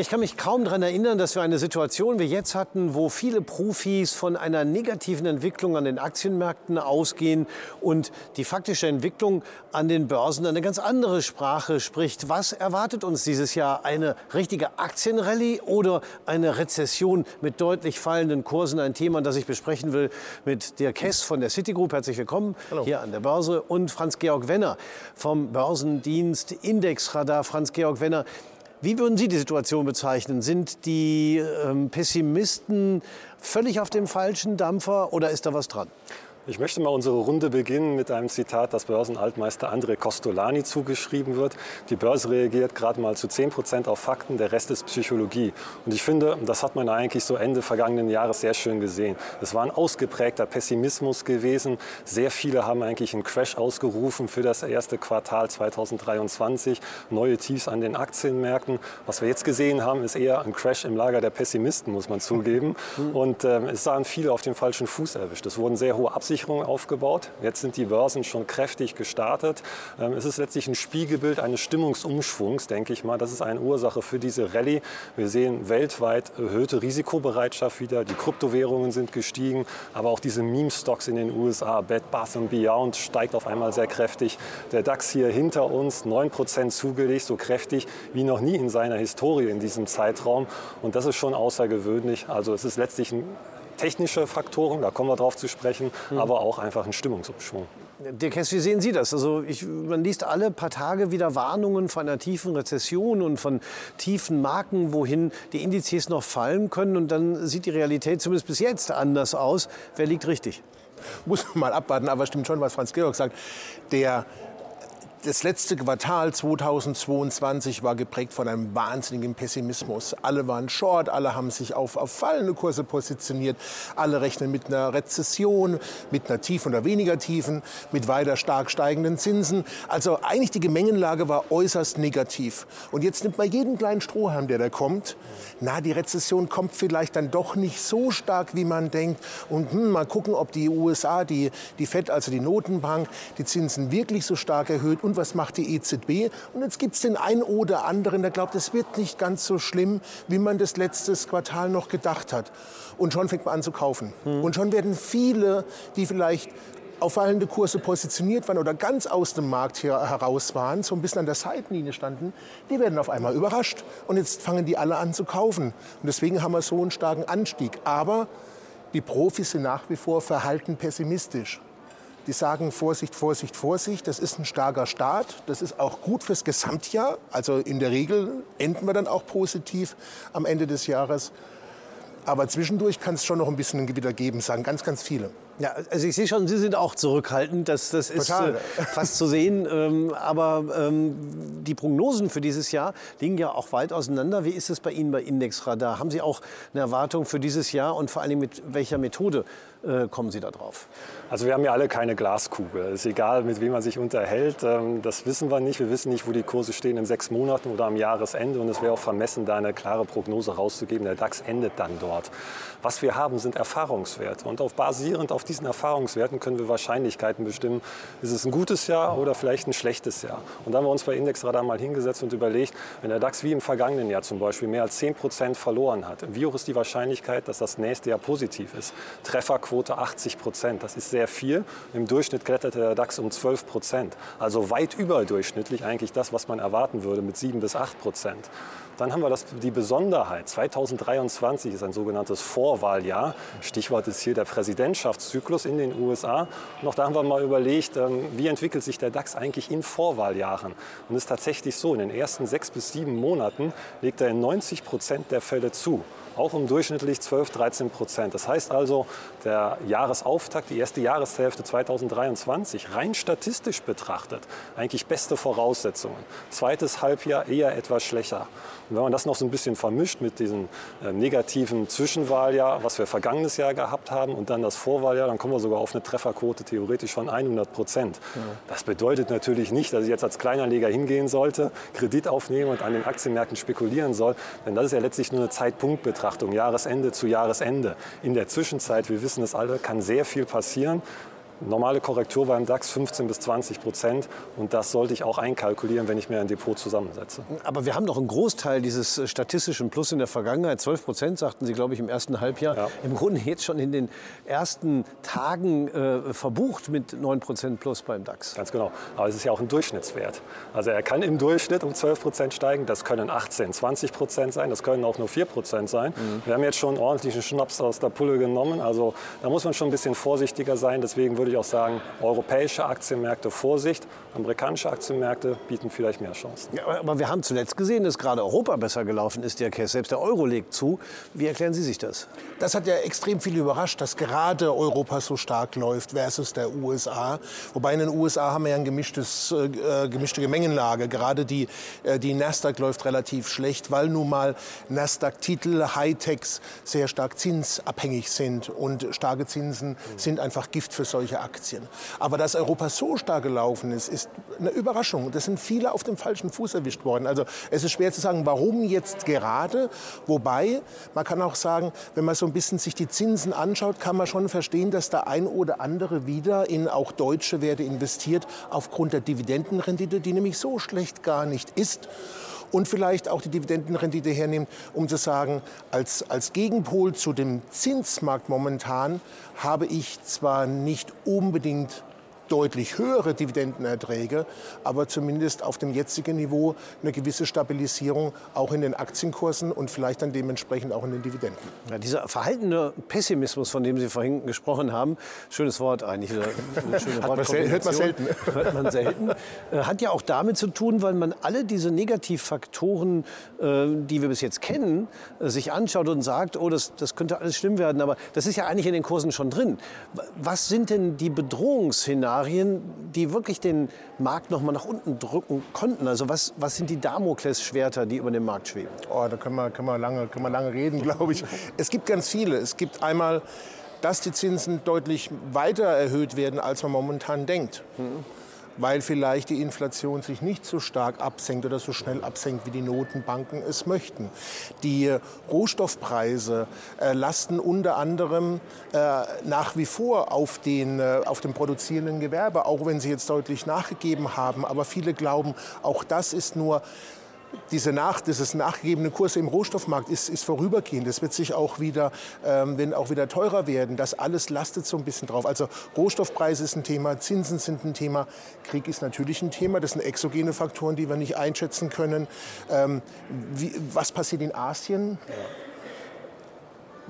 Ich kann mich kaum daran erinnern, dass wir eine Situation wie jetzt hatten, wo viele Profis von einer negativen Entwicklung an den Aktienmärkten ausgehen und die faktische Entwicklung an den Börsen eine ganz andere Sprache spricht. Was erwartet uns dieses Jahr? Eine richtige Aktienrallye oder eine Rezession mit deutlich fallenden Kursen? Ein Thema, das ich besprechen will mit Dirk Hess von der Citigroup. Herzlich willkommen Hallo. hier an der Börse und Franz-Georg Wenner vom Börsendienst Indexradar. Franz-Georg Wenner, wie würden Sie die Situation bezeichnen? Sind die ähm, Pessimisten völlig auf dem falschen Dampfer oder ist da was dran? Ich möchte mal unsere Runde beginnen mit einem Zitat, das Börsenaltmeister André Costolani zugeschrieben wird. Die Börse reagiert gerade mal zu 10 Prozent auf Fakten, der Rest ist Psychologie. Und ich finde, das hat man eigentlich so Ende vergangenen Jahres sehr schön gesehen. Es war ein ausgeprägter Pessimismus gewesen. Sehr viele haben eigentlich einen Crash ausgerufen für das erste Quartal 2023. Neue Tiefs an den Aktienmärkten. Was wir jetzt gesehen haben, ist eher ein Crash im Lager der Pessimisten, muss man zugeben. Und äh, es sahen viele auf den falschen Fuß erwischt. Es wurden sehr hohe Absichten Absicherung aufgebaut. Jetzt sind die Börsen schon kräftig gestartet. Ähm, es ist letztlich ein Spiegelbild eines Stimmungsumschwungs, denke ich mal. Das ist eine Ursache für diese Rallye. Wir sehen weltweit erhöhte Risikobereitschaft wieder. Die Kryptowährungen sind gestiegen, aber auch diese Meme-Stocks in den USA, Bed Bath Beyond steigt auf einmal sehr kräftig. Der DAX hier hinter uns 9% zugelegt, so kräftig wie noch nie in seiner Historie in diesem Zeitraum. Und das ist schon außergewöhnlich. Also es ist letztlich ein technische Faktoren, da kommen wir drauf zu sprechen, mhm. aber auch einfach ein Stimmungsumschwung. Dirk Hess, wie sehen Sie das? Also ich, man liest alle paar Tage wieder Warnungen von einer tiefen Rezession und von tiefen Marken, wohin die Indizes noch fallen können. Und dann sieht die Realität zumindest bis jetzt anders aus. Wer liegt richtig? Muss man mal abwarten, aber stimmt schon, was Franz Georg sagt. Der das letzte Quartal 2022 war geprägt von einem wahnsinnigen Pessimismus. Alle waren short, alle haben sich auf, auf fallende Kurse positioniert, alle rechnen mit einer Rezession, mit einer tiefen oder weniger tiefen, mit weiter stark steigenden Zinsen. Also eigentlich die Gemengenlage war äußerst negativ. Und jetzt nimmt man jeden kleinen Strohhalm, der da kommt. Na, die Rezession kommt vielleicht dann doch nicht so stark, wie man denkt. Und hm, mal gucken, ob die USA, die, die FED, also die Notenbank, die Zinsen wirklich so stark erhöht und was macht die EZB. Und jetzt gibt es den einen oder anderen, der glaubt, es wird nicht ganz so schlimm, wie man das letztes Quartal noch gedacht hat. Und schon fängt man an zu kaufen. Hm. Und schon werden viele, die vielleicht auf fallende Kurse positioniert waren oder ganz aus dem Markt hier heraus waren, so ein bisschen an der Seitenlinie standen, die werden auf einmal überrascht. Und jetzt fangen die alle an zu kaufen. Und deswegen haben wir so einen starken Anstieg. Aber die Profis sind nach wie vor verhalten pessimistisch die sagen Vorsicht, Vorsicht, Vorsicht. Das ist ein starker Start. Das ist auch gut fürs Gesamtjahr. Also in der Regel enden wir dann auch positiv am Ende des Jahres. Aber zwischendurch kann es schon noch ein bisschen ein Gewitter geben, sagen ganz, ganz viele. Ja, also ich sehe schon, Sie sind auch zurückhaltend. Das, das ist äh, fast zu sehen. Ähm, aber ähm, die Prognosen für dieses Jahr liegen ja auch weit auseinander. Wie ist es bei Ihnen bei Indexradar? Haben Sie auch eine Erwartung für dieses Jahr und vor allem mit welcher Methode kommen Sie da drauf? Also wir haben ja alle keine Glaskugel. Es ist egal, mit wem man sich unterhält. Ähm, das wissen wir nicht. Wir wissen nicht, wo die Kurse stehen in sechs Monaten oder am Jahresende. Und es wäre auch vermessen, da eine klare Prognose rauszugeben. Der DAX endet dann dort. Was wir haben, sind Erfahrungswerte. Und auf, basierend auf diesen Erfahrungswerten können wir Wahrscheinlichkeiten bestimmen, ist es ein gutes Jahr oder vielleicht ein schlechtes Jahr. Und da haben wir uns bei Indexradar mal hingesetzt und überlegt, wenn der DAX wie im vergangenen Jahr zum Beispiel mehr als 10 Prozent verloren hat, wie hoch ist die Wahrscheinlichkeit, dass das nächste Jahr positiv ist? Trefferquote 80 Prozent, das ist sehr viel. Im Durchschnitt kletterte der DAX um 12 Prozent. Also weit überdurchschnittlich eigentlich das, was man erwarten würde mit 7 bis 8 Prozent. Dann haben wir das, die Besonderheit. 2023 ist ein sogenanntes Vorwahljahr. Stichwort ist hier der Präsidentschaftszyklus in den USA. Und auch da haben wir mal überlegt, ähm, wie entwickelt sich der DAX eigentlich in Vorwahljahren. Und es ist tatsächlich so, in den ersten sechs bis sieben Monaten legt er in 90 Prozent der Fälle zu auch um durchschnittlich 12, 13 Prozent. Das heißt also, der Jahresauftakt, die erste Jahreshälfte 2023, rein statistisch betrachtet, eigentlich beste Voraussetzungen. Zweites Halbjahr eher etwas schwächer. Und wenn man das noch so ein bisschen vermischt mit diesem äh, negativen Zwischenwahljahr, was wir vergangenes Jahr gehabt haben, und dann das Vorwahljahr, dann kommen wir sogar auf eine Trefferquote theoretisch von 100 Prozent. Ja. Das bedeutet natürlich nicht, dass ich jetzt als Kleinanleger hingehen sollte, Kredit aufnehmen und an den Aktienmärkten spekulieren soll, denn das ist ja letztlich nur eine Zeitpunktbetrachtung, Jahresende zu Jahresende. In der Zwischenzeit, wir wissen es alle, kann sehr viel passieren. Normale Korrektur beim DAX 15 bis 20 Prozent und das sollte ich auch einkalkulieren, wenn ich mir ein Depot zusammensetze. Aber wir haben doch einen Großteil dieses statistischen Plus in der Vergangenheit, 12 Prozent sagten Sie, glaube ich, im ersten Halbjahr, ja. im Grunde jetzt schon in den ersten Tagen äh, verbucht mit 9 Prozent Plus beim DAX. Ganz genau. Aber es ist ja auch ein Durchschnittswert. Also er kann im Durchschnitt um 12 Prozent steigen, das können 18, 20 Prozent sein, das können auch nur 4 Prozent sein. Mhm. Wir haben jetzt schon ordentlichen Schnaps aus der Pulle genommen, also da muss man schon ein bisschen vorsichtiger sein. Deswegen würde würde ich auch sagen, europäische Aktienmärkte Vorsicht, amerikanische Aktienmärkte bieten vielleicht mehr Chancen. Ja, aber wir haben zuletzt gesehen, dass gerade Europa besser gelaufen ist, der Kess. Selbst der Euro legt zu. Wie erklären Sie sich das? Das hat ja extrem viel überrascht, dass gerade Europa so stark läuft versus der USA. Wobei in den USA haben wir ja eine gemischtes, äh, gemischte Gemengenlage. Gerade die, äh, die Nasdaq läuft relativ schlecht, weil nun mal Nasdaq-Titel, Hightechs sehr stark zinsabhängig sind. Und starke Zinsen sind einfach Gift für solche Aktien. Aber dass Europa so stark gelaufen ist, ist eine Überraschung. Das sind viele auf dem falschen Fuß erwischt worden. Also es ist schwer zu sagen, warum jetzt gerade. Wobei, man kann auch sagen, wenn man so ein bisschen sich die Zinsen anschaut, kann man schon verstehen, dass der ein oder andere wieder in auch deutsche Werte investiert, aufgrund der Dividendenrendite, die nämlich so schlecht gar nicht ist und vielleicht auch die Dividendenrendite hernehmen, um zu sagen, als, als Gegenpol zu dem Zinsmarkt momentan habe ich zwar nicht unbedingt deutlich höhere Dividendenerträge, aber zumindest auf dem jetzigen Niveau eine gewisse Stabilisierung auch in den Aktienkursen und vielleicht dann dementsprechend auch in den Dividenden. Ja, dieser verhaltene Pessimismus, von dem Sie vorhin gesprochen haben, schönes Wort eigentlich, schöne hört man selten. Hört man selten. Äh, hat ja auch damit zu tun, weil man alle diese Negativfaktoren, äh, die wir bis jetzt kennen, äh, sich anschaut und sagt, oh, das, das könnte alles schlimm werden. Aber das ist ja eigentlich in den Kursen schon drin. Was sind denn die Bedrohungsszenarien? Szenarien, die wirklich den Markt noch mal nach unten drücken konnten? Also was, was sind die Damoklesschwerter, die über dem Markt schweben? Oh, da können wir, können wir, lange, können wir lange reden, glaube ich. Es gibt ganz viele. Es gibt einmal, dass die Zinsen deutlich weiter erhöht werden, als man momentan denkt. Mhm weil vielleicht die Inflation sich nicht so stark absenkt oder so schnell absenkt, wie die Notenbanken es möchten. Die Rohstoffpreise äh, lasten unter anderem äh, nach wie vor auf, den, äh, auf dem produzierenden Gewerbe, auch wenn sie jetzt deutlich nachgegeben haben. Aber viele glauben, auch das ist nur diese Nach, dieses nachgegebene Kurs im Rohstoffmarkt ist, ist vorübergehend. Das wird sich auch wieder, ähm, wenn auch wieder teurer werden. Das alles lastet so ein bisschen drauf. Also Rohstoffpreise ist ein Thema, Zinsen sind ein Thema, Krieg ist natürlich ein Thema. Das sind exogene Faktoren, die wir nicht einschätzen können. Ähm, wie, was passiert in Asien? Ja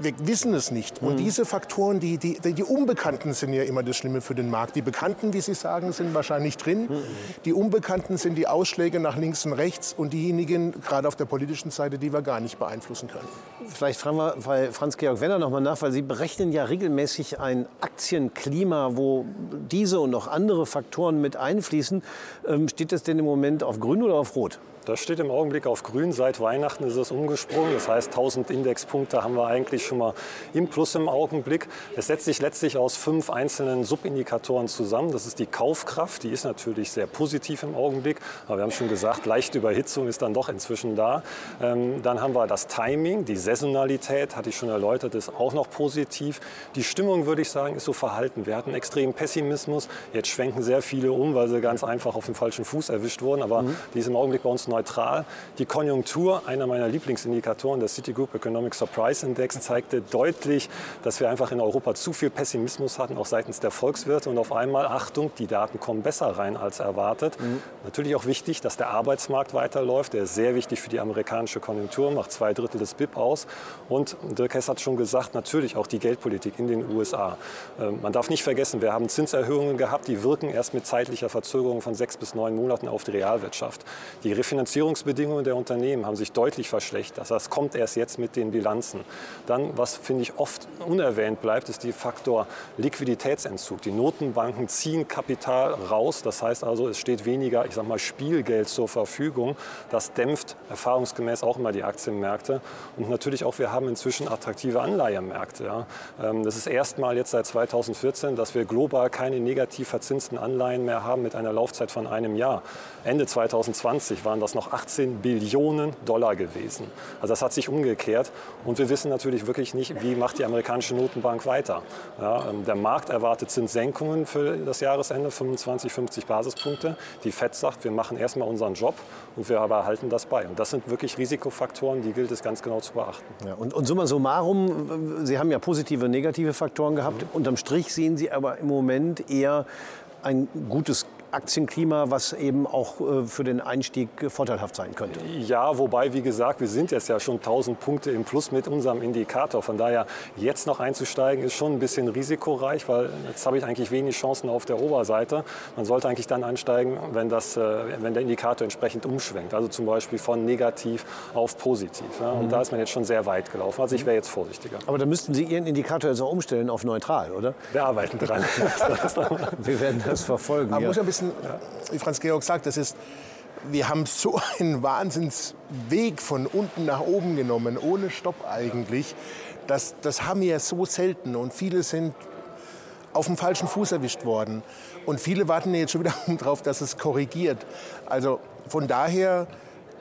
wir wissen es nicht. Und mhm. diese Faktoren, die, die, die Unbekannten sind ja immer das Schlimme für den Markt. Die Bekannten, wie Sie sagen, sind wahrscheinlich drin. Mhm. Die Unbekannten sind die Ausschläge nach links und rechts und diejenigen, gerade auf der politischen Seite, die wir gar nicht beeinflussen können. Vielleicht fragen wir bei Franz-Georg Wenner noch mal nach, weil Sie berechnen ja regelmäßig ein Aktienklima, wo diese und noch andere Faktoren mit einfließen. Ähm, steht das denn im Moment auf grün oder auf rot? Das steht im Augenblick auf grün. Seit Weihnachten ist es umgesprungen. Das heißt, 1000 Indexpunkte haben wir eigentlich schon mal im Plus im Augenblick. Es setzt sich letztlich aus fünf einzelnen Subindikatoren zusammen. Das ist die Kaufkraft. Die ist natürlich sehr positiv im Augenblick. Aber wir haben schon gesagt, leichte Überhitzung ist dann doch inzwischen da. Ähm, dann haben wir das Timing, die Saisonalität, hatte ich schon erläutert, ist auch noch positiv. Die Stimmung, würde ich sagen, ist so verhalten. Wir hatten extremen Pessimismus. Jetzt schwenken sehr viele um, weil sie ganz einfach auf dem falschen Fuß erwischt wurden. Aber mhm. die ist im Augenblick bei uns neu neutral. Die Konjunktur, einer meiner Lieblingsindikatoren, der Citigroup Economic Surprise Index, zeigte deutlich, dass wir einfach in Europa zu viel Pessimismus hatten, auch seitens der Volkswirte. Und auf einmal, Achtung, die Daten kommen besser rein als erwartet. Mhm. Natürlich auch wichtig, dass der Arbeitsmarkt weiterläuft. Der ist sehr wichtig für die amerikanische Konjunktur, macht zwei Drittel des BIP aus. Und Dirk Hess hat schon gesagt, natürlich auch die Geldpolitik in den USA. Ähm, man darf nicht vergessen, wir haben Zinserhöhungen gehabt, die wirken erst mit zeitlicher Verzögerung von sechs bis neun Monaten auf die Realwirtschaft. Die Refinanzierung Finanzierungsbedingungen der Unternehmen haben sich deutlich verschlechtert. Das kommt erst jetzt mit den Bilanzen. Dann, was finde ich oft unerwähnt bleibt, ist der Faktor Liquiditätsentzug. Die Notenbanken ziehen Kapital raus. Das heißt also, es steht weniger, ich sag mal, Spielgeld zur Verfügung. Das dämpft erfahrungsgemäß auch immer die Aktienmärkte. Und natürlich auch, wir haben inzwischen attraktive Anleihemärkte. Ja. Ähm, das ist erstmal jetzt seit 2014, dass wir global keine negativ verzinsten Anleihen mehr haben mit einer Laufzeit von einem Jahr. Ende 2020 waren das das noch 18 Billionen Dollar gewesen. Also das hat sich umgekehrt. Und wir wissen natürlich wirklich nicht, wie macht die amerikanische Notenbank weiter. Ja, ähm, der Markt erwartet Zinssenkungen für das Jahresende, 25, 50 Basispunkte. Die FED sagt, wir machen erstmal unseren Job und wir aber halten das bei. Und das sind wirklich Risikofaktoren, die gilt es ganz genau zu beachten. Ja, und, und summa summarum, Sie haben ja positive und negative Faktoren gehabt. Mhm. Unterm Strich sehen Sie aber im Moment eher ein gutes Aktienklima, was eben auch äh, für den Einstieg vorteilhaft sein könnte. Ja, wobei, wie gesagt, wir sind jetzt ja schon 1000 Punkte im Plus mit unserem Indikator. Von daher, jetzt noch einzusteigen, ist schon ein bisschen risikoreich, weil jetzt habe ich eigentlich wenig Chancen auf der Oberseite. Man sollte eigentlich dann einsteigen, wenn, das, äh, wenn der Indikator entsprechend umschwenkt. Also zum Beispiel von negativ auf positiv. Ja. Und mhm. da ist man jetzt schon sehr weit gelaufen. Also ich wäre jetzt vorsichtiger. Aber dann müssten Sie Ihren Indikator jetzt auch umstellen auf neutral, oder? Wir arbeiten dran. wir werden das verfolgen. Man ja. muss ein bisschen wissen, wie Franz Georg sagt, das ist, wir haben so einen Wahnsinnsweg von unten nach oben genommen, ohne Stopp eigentlich. Das, das haben wir so selten und viele sind auf dem falschen Fuß erwischt worden. Und viele warten jetzt schon wieder darauf, dass es korrigiert. Also von daher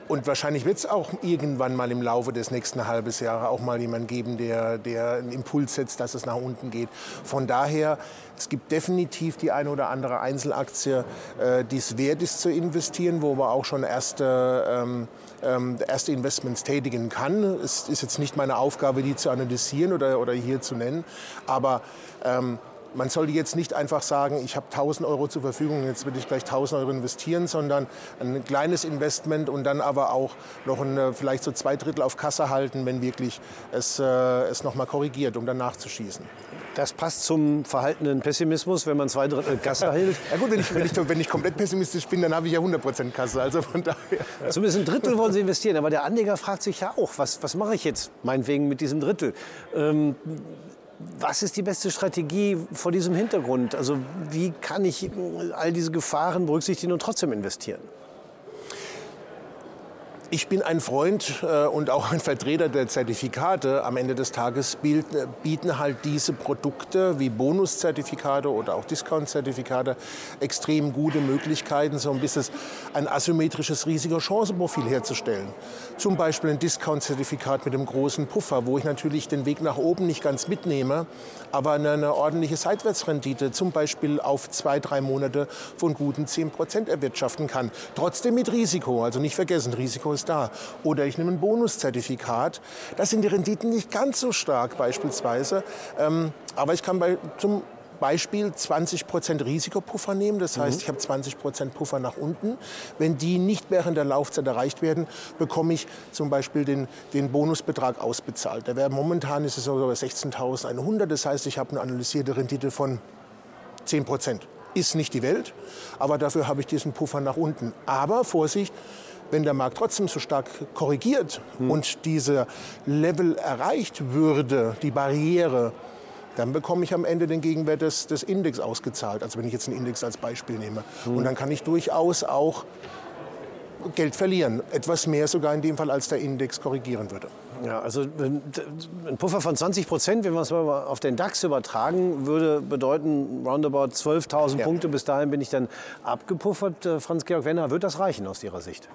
und wahrscheinlich wird es auch irgendwann mal im Laufe des nächsten halben Jahres auch mal jemanden geben, der, der einen Impuls setzt, dass es nach unten geht. Von daher, es gibt definitiv die eine oder andere Einzelaktie, äh, die es wert ist zu investieren, wo man auch schon erste, ähm, ähm, erste Investments tätigen kann. Es ist jetzt nicht meine Aufgabe, die zu analysieren oder, oder hier zu nennen, aber ähm, man sollte jetzt nicht einfach sagen, ich habe 1000 Euro zur Verfügung, jetzt will ich gleich 1000 Euro investieren, sondern ein kleines Investment und dann aber auch noch ein, vielleicht so zwei Drittel auf Kasse halten, wenn wirklich es, äh, es nochmal korrigiert, um dann nachzuschießen. Das passt zum verhaltenen Pessimismus, wenn man zwei Drittel Kasse hält. Ja gut, wenn ich, wenn ich, wenn ich komplett pessimistisch bin, dann habe ich ja 100% Kasse. Also von daher. Zumindest ein Drittel wollen Sie investieren. Aber der Anleger fragt sich ja auch, was, was mache ich jetzt meinetwegen mit diesem Drittel? Ähm, was ist die beste Strategie vor diesem Hintergrund? Also wie kann ich all diese Gefahren berücksichtigen und trotzdem investieren? Ich bin ein Freund äh, und auch ein Vertreter der Zertifikate. Am Ende des Tages bieten halt diese Produkte wie Bonuszertifikate oder auch Discount-Zertifikate extrem gute Möglichkeiten, so ein bisschen ein asymmetrisches Risiko-Chance-Profil herzustellen. Zum Beispiel ein Discount-Zertifikat mit einem großen Puffer, wo ich natürlich den Weg nach oben nicht ganz mitnehme, aber eine, eine ordentliche Seitwärtsrendite zum Beispiel auf zwei, drei Monate von guten 10 Prozent erwirtschaften kann. Trotzdem mit Risiko, also nicht vergessen, Risiko ist da. Oder ich nehme ein Bonuszertifikat. Da sind die Renditen nicht ganz so stark beispielsweise. Ähm, aber ich kann bei, zum Beispiel 20% Risikopuffer nehmen. Das heißt, mhm. ich habe 20% Puffer nach unten. Wenn die nicht während der Laufzeit erreicht werden, bekomme ich zum Beispiel den, den Bonusbetrag ausbezahlt. Der wäre, momentan ist es so 16.100. Das heißt, ich habe eine analysierte Rendite von 10% Ist nicht die Welt, aber dafür habe ich diesen Puffer nach unten. Aber Vorsicht, wenn der Markt trotzdem so stark korrigiert hm. und dieser Level erreicht würde, die Barriere, dann bekomme ich am Ende den Gegenwert des, des Index ausgezahlt. Also wenn ich jetzt einen Index als Beispiel nehme. Hm. Und dann kann ich durchaus auch Geld verlieren. Etwas mehr sogar in dem Fall, als der Index korrigieren würde. Ja, also ein Puffer von 20 Prozent, wenn wir es mal auf den DAX übertragen, würde bedeuten roundabout 12.000 ja. Punkte. Bis dahin bin ich dann abgepuffert. Äh, Franz-Georg Wenner, wird das reichen aus Ihrer Sicht?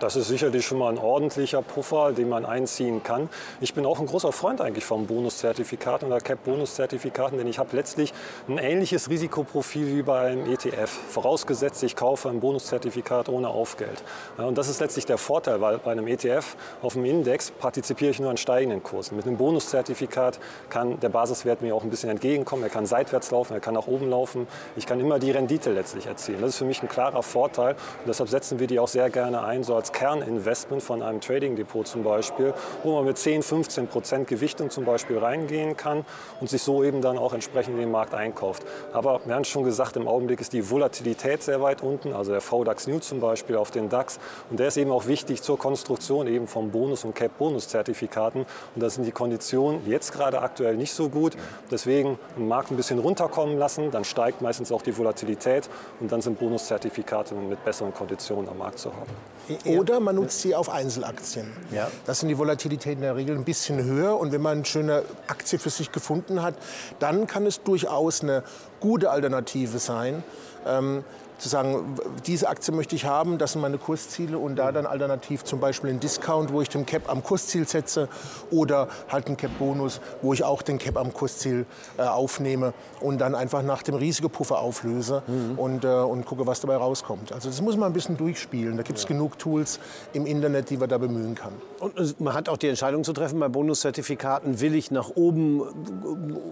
Das ist sicherlich schon mal ein ordentlicher Puffer, den man einziehen kann. Ich bin auch ein großer Freund eigentlich vom Bonuszertifikat oder Cap-Bonuszertifikaten, denn ich habe letztlich ein ähnliches Risikoprofil wie bei einem ETF. Vorausgesetzt, ich kaufe ein Bonuszertifikat ohne Aufgeld. Und das ist letztlich der Vorteil, weil bei einem ETF auf dem Index partizipiere ich nur an steigenden Kursen. Mit einem Bonuszertifikat kann der Basiswert mir auch ein bisschen entgegenkommen. Er kann seitwärts laufen, er kann nach oben laufen. Ich kann immer die Rendite letztlich erzielen. Das ist für mich ein klarer Vorteil und deshalb setzen wir die auch sehr gerne ein, so als als Kerninvestment von einem Trading-Depot zum Beispiel, wo man mit 10, 15 Prozent Gewichtung zum Beispiel reingehen kann und sich so eben dann auch entsprechend in den Markt einkauft. Aber wir haben schon gesagt, im Augenblick ist die Volatilität sehr weit unten, also der VDAX New zum Beispiel auf den DAX. Und der ist eben auch wichtig zur Konstruktion eben vom Bonus- und Cap-Bonus-Zertifikaten. Und da sind die Konditionen jetzt gerade aktuell nicht so gut. Deswegen den Markt ein bisschen runterkommen lassen, dann steigt meistens auch die Volatilität und dann sind Bonuszertifikate mit besseren Konditionen am Markt zu haben. Oder man nutzt sie auf Einzelaktien. Ja. Das sind die Volatilitäten in der Regel ein bisschen höher. Und wenn man eine schöne Aktie für sich gefunden hat, dann kann es durchaus eine gute Alternative sein. Ähm, zu sagen, diese Aktie möchte ich haben, das sind meine Kursziele und da dann alternativ zum Beispiel einen Discount, wo ich den Cap am Kursziel setze oder halt einen Cap-Bonus, wo ich auch den Cap am Kursziel äh, aufnehme und dann einfach nach dem Risikopuffer auflöse mhm. und, äh, und gucke, was dabei rauskommt. Also das muss man ein bisschen durchspielen. Da gibt es ja. genug Tools im Internet, die man da bemühen kann. Und man hat auch die Entscheidung zu treffen bei Bonuszertifikaten, will ich nach oben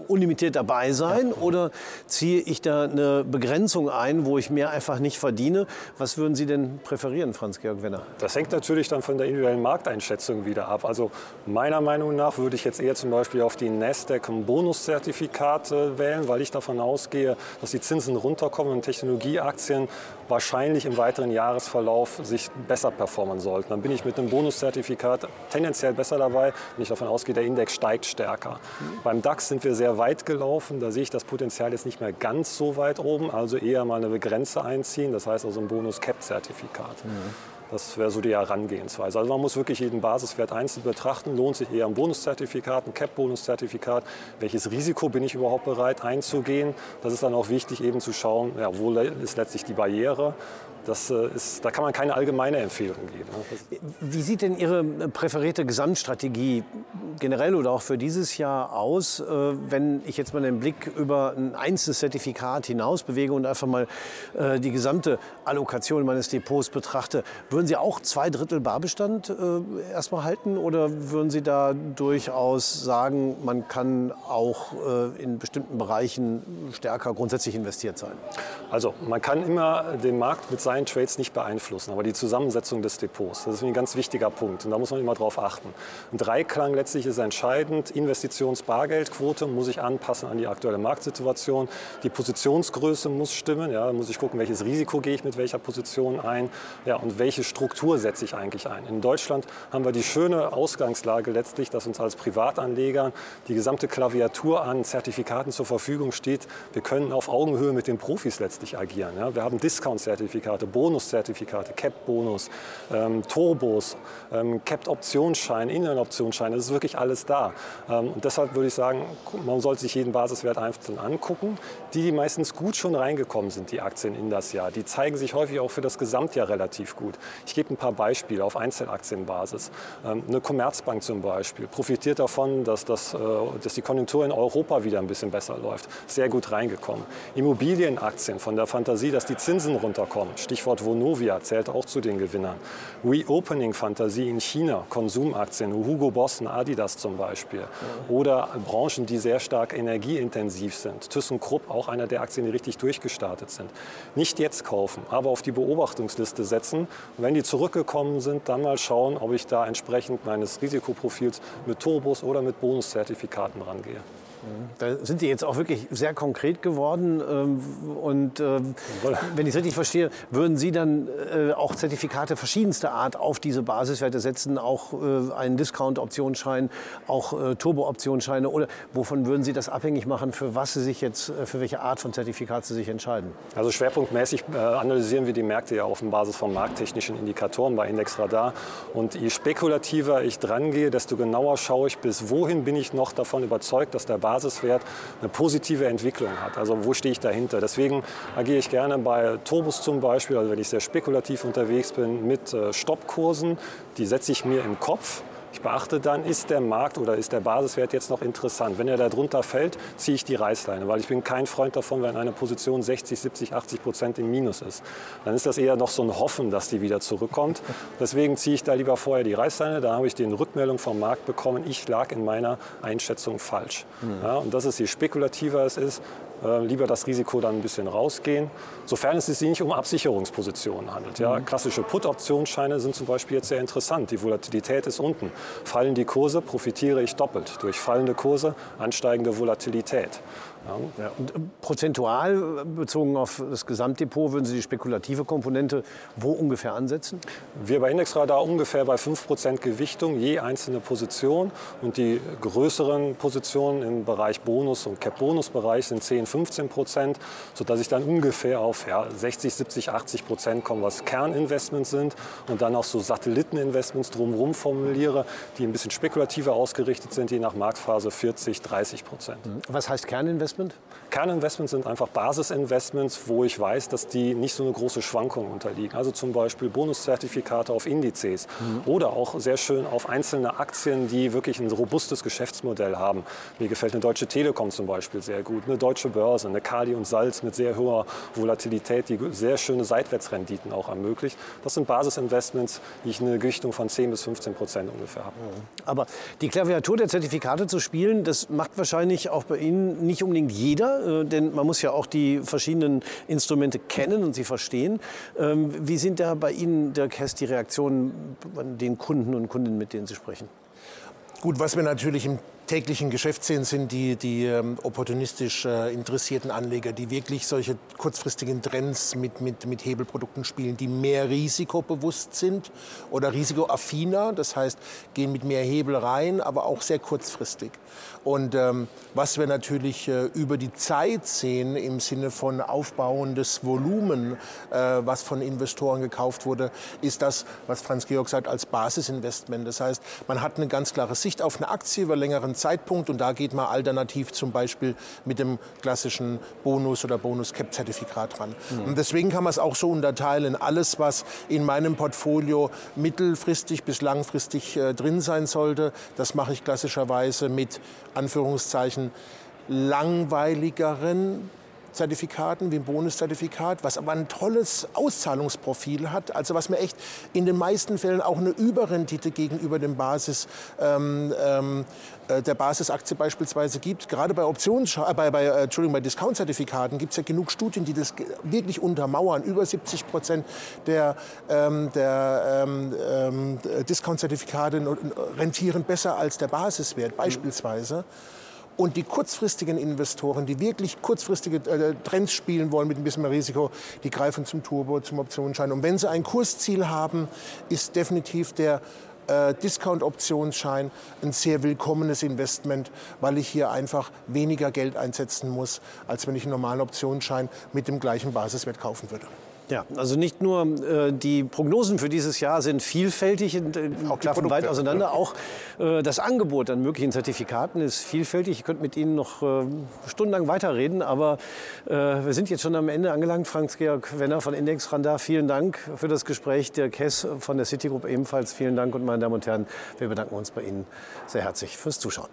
unlimitiert dabei sein ja. oder ziehe ich da eine Begrenzung ein, wo ich mehr einfach nicht verdiene? Was würden Sie denn präferieren, Franz-Georg Wenner? Das hängt natürlich dann von der individuellen Markteinschätzung wieder ab. Also meiner Meinung nach würde ich jetzt eher zum Beispiel auf die Nasdaq ein Bonuszertifikat wählen, weil ich davon ausgehe, dass die Zinsen runterkommen und Technologieaktien wahrscheinlich im weiteren Jahresverlauf sich besser performen sollten. Dann bin ich mit einem Bonuszertifikat tendenziell besser dabei, wenn ich davon ausgehe, der Index steigt stärker. Mhm. Beim DAX sind wir sehr weit gelaufen. Da sehe ich das Potenzial jetzt nicht mehr ganz so weit oben, also eher mal eine Grenze einziehen. Das heißt also ein Bonus-Cap-Zertifikat. Mhm. Das wäre so die Herangehensweise. Also man muss wirklich jeden Basiswert einzeln betrachten. Lohnt sich eher ein Bonuszertifikat, ein Cap-Bonuszertifikat? Welches Risiko bin ich überhaupt bereit einzugehen? Das ist dann auch wichtig, eben zu schauen, ja, wo ist letztlich die Barriere das äh, ist, da kann man keine allgemeine Empfehlung geben. Ne? Wie sieht denn Ihre präferierte Gesamtstrategie generell oder auch für dieses Jahr aus, äh, wenn ich jetzt mal den Blick über ein einzelnes Zertifikat hinaus bewege und einfach mal äh, die gesamte Allokation meines Depots betrachte? Würden Sie auch zwei Drittel Barbestand erstmal halten oder würden Sie da durchaus sagen, man kann auch in bestimmten Bereichen stärker grundsätzlich investiert sein? Also man kann immer den Markt mit seinen reinen Trades nicht beeinflussen, aber die Zusammensetzung des Depots, das ist ein ganz wichtiger Punkt und da muss man immer drauf achten. Ein Dreiklang letztlich ist entscheidend. Investitionsbargeldquote muss ich anpassen an die aktuelle Marktsituation. Die Positionsgröße muss stimmen. Ja, da muss ich gucken, welches Risiko gehe ich mit welcher Position ein ja, und welche Struktur setze ich eigentlich ein. In Deutschland haben wir die schöne Ausgangslage letztlich, dass uns als Privatanleger die gesamte Klaviatur an Zertifikaten zur Verfügung steht. Wir können auf Augenhöhe mit den Profis letztlich agieren. Ja. Wir haben Discount-Zertifikate, Zertifikate, Bonuszertifikate, Cap-Bonus, ähm, Turbos, ähm, Capped-Optionsschein, Inline-Optionsschein, das ist wirklich alles da. Ähm, und deshalb würde ich sagen, man sollte sich jeden Basiswert einzeln angucken. Die, die meistens gut schon reingekommen sind, die Aktien in das Jahr, die zeigen sich häufig auch für das Gesamtjahr relativ gut. Ich gebe ein paar Beispiele auf Einzelaktienbasis. Ähm, eine Commerzbank zum Beispiel profitiert davon, dass, das, äh, dass die Konjunktur in Europa wieder ein bisschen besser läuft. Sehr gut reingekommen. Immobilienaktien von der Fantasie, dass die Zinsen runterkommen. Stichwort Vonovia zählt auch zu den Gewinnern. Reopening-Fantasie in China, Konsumaktien, Hugo Boss und Adidas zum Beispiel. Oder Branchen, die sehr stark energieintensiv sind. ThyssenKrupp, auch einer der Aktien, die richtig durchgestartet sind. Nicht jetzt kaufen, aber auf die Beobachtungsliste setzen. Und wenn die zurückgekommen sind, dann mal schauen, ob ich da entsprechend meines Risikoprofils mit Turbos oder mit Bonuszertifikaten rangehe. Da sind Sie jetzt auch wirklich sehr konkret geworden. Ähm, und ähm, wenn ich es richtig verstehe, würden Sie dann äh, auch Zertifikate verschiedenster Art auf diese Basiswerte setzen, auch äh, einen Discount-Optionsschein, auch äh, Turbo-Optionsscheine? Oder wovon würden Sie das abhängig machen, für was Sie sich jetzt, für welche Art von Zertifikat Sie sich entscheiden? Also schwerpunktmäßig analysieren wir die Märkte ja auf Basis von markttechnischen Indikatoren bei Indexradar. Und je spekulativer ich drangehe, desto genauer schaue ich, bis wohin bin ich noch davon überzeugt, dass der Basis Basiswert eine positive Entwicklung hat. Also wo stehe ich dahinter? Deswegen agiere ich gerne bei Turbos zum Beispiel, also wenn ich sehr spekulativ unterwegs bin, mit äh, Stoppkursen. Die setze ich mir im Kopf ich beachte dann, ist der Markt oder ist der Basiswert jetzt noch interessant. Wenn er da drunter fällt, ziehe ich die Reißleine, weil ich bin kein Freund davon, wenn eine Position 60, 70, 80 Prozent im Minus ist. Dann ist das eher noch so ein Hoffen, dass die wieder zurückkommt. Deswegen ziehe ich da lieber vorher die Reißleine. Da habe ich die Rückmeldung vom Markt bekommen, ich lag in meiner Einschätzung falsch. Mhm. Ja, und das ist, je spekulativer es ist, äh, lieber das Risiko dann ein bisschen rausgehen, sofern es sich nicht um Absicherungspositionen handelt. Ja, mhm. klassische Put-Optionsscheine sind zum Beispiel jetzt sehr interessant. Die Volatilität ist unten. Fallen die Kurse, profitiere ich doppelt. Durch fallende Kurse ansteigende Volatilität. Ja. Und äh, prozentual äh, bezogen auf das Gesamtdepot würden Sie die spekulative Komponente wo ungefähr ansetzen? Wir bei Indexradar ungefähr bei 5% Gewichtung je einzelne Position und die größeren Positionen im Bereich Bonus und Cap-Bonus-Bereich sind 10, 10, 15 Prozent, sodass ich dann ungefähr auf ja, 60, 70, 80 Prozent komme, was Kerninvestments sind und dann auch so Satelliteninvestments drumherum formuliere, die ein bisschen spekulativer ausgerichtet sind, je nach Marktphase 40, 30 Prozent. Was heißt Kerninvestment? Kerninvestments sind einfach Basisinvestments, wo ich weiß, dass die nicht so eine große Schwankung unterliegen. Also zum Beispiel Bonuszertifikate auf Indizes mhm. oder auch sehr schön auf einzelne Aktien, die wirklich ein robustes Geschäftsmodell haben. Mir gefällt eine Deutsche Telekom zum Beispiel sehr gut, eine Deutsche Börse, eine Kali und Salz mit sehr hoher Volatilität, die sehr schöne Seitwärtsrenditen auch ermöglicht. Das sind Basisinvestments, die ich eine Gewichtung von 10 bis 15 Prozent ungefähr habe. Mhm. Aber die Klaviatur der Zertifikate zu spielen, das macht wahrscheinlich auch bei Ihnen nicht unbedingt jeder, äh, denn man muss ja auch die verschiedenen Instrumente kennen und sie verstehen. Ähm, wie sind da bei Ihnen, Dirk Hess, die Reaktionen an den Kunden und Kundinnen, mit denen Sie sprechen? Gut, was wir natürlich im täglichen Geschäft sehen, sind die, die ähm, opportunistisch äh, interessierten Anleger, die wirklich solche kurzfristigen Trends mit, mit, mit Hebelprodukten spielen, die mehr risikobewusst sind oder risikoaffiner, das heißt, gehen mit mehr Hebel rein, aber auch sehr kurzfristig. Und ähm, was wir natürlich äh, über die Zeit sehen im Sinne von aufbauendes Volumen, äh, was von Investoren gekauft wurde, ist das, was Franz Georg sagt, als Basisinvestment. Das heißt, man hat eine ganz klare Sicht auf eine Aktie über längeren Zeitpunkt und da geht man alternativ zum Beispiel mit dem klassischen Bonus- oder Bonus-Cap-Zertifikat ran. Mhm. Und deswegen kann man es auch so unterteilen. Alles, was in meinem Portfolio mittelfristig bis langfristig äh, drin sein sollte, das mache ich klassischerweise mit Anführungszeichen langweiligeren Zertifikaten wie ein Bonuszertifikat, was aber ein tolles Auszahlungsprofil hat, also was mir echt in den meisten Fällen auch eine Überrendite gegenüber dem Basis, ähm, ähm, äh, der Basisaktie beispielsweise gibt. Gerade bei Options, äh, bei, bei, äh, Entschuldigung, bei Discount-Zertifikaten gibt es ja genug Studien, die das wirklich untermauern. Über 70 Prozent der, ähm, der ähm, ähm Discount-Zertifikate rentieren besser als der Basiswert beispielsweise. Mhm. Und die kurzfristigen Investoren, die wirklich kurzfristige äh, Trends spielen wollen mit ein bisschen mehr Risiko, die greifen zum Turbo, zum Optionsschein. Und wenn sie ein Kursziel haben, ist definitiv der äh, Discount-Optionsschein ein sehr willkommenes Investment, weil ich hier einfach weniger Geld einsetzen muss, als wenn ich einen normalen Optionsschein mit dem gleichen Basiswert kaufen würde. Ja, also nicht nur äh, die Prognosen für dieses Jahr sind vielfältig und äh, auch klaffen weit auseinander. Auch äh, das Angebot an möglichen Zertifikaten ist vielfältig. Ich könnte mit Ihnen noch äh, stundenlang weiterreden, aber äh, wir sind jetzt schon am Ende angelangt. Franz-Georg Wenner von Index Randa, vielen Dank für das Gespräch. Der Kess von der Citigroup ebenfalls vielen Dank. Und meine Damen und Herren, wir bedanken uns bei Ihnen sehr herzlich fürs Zuschauen.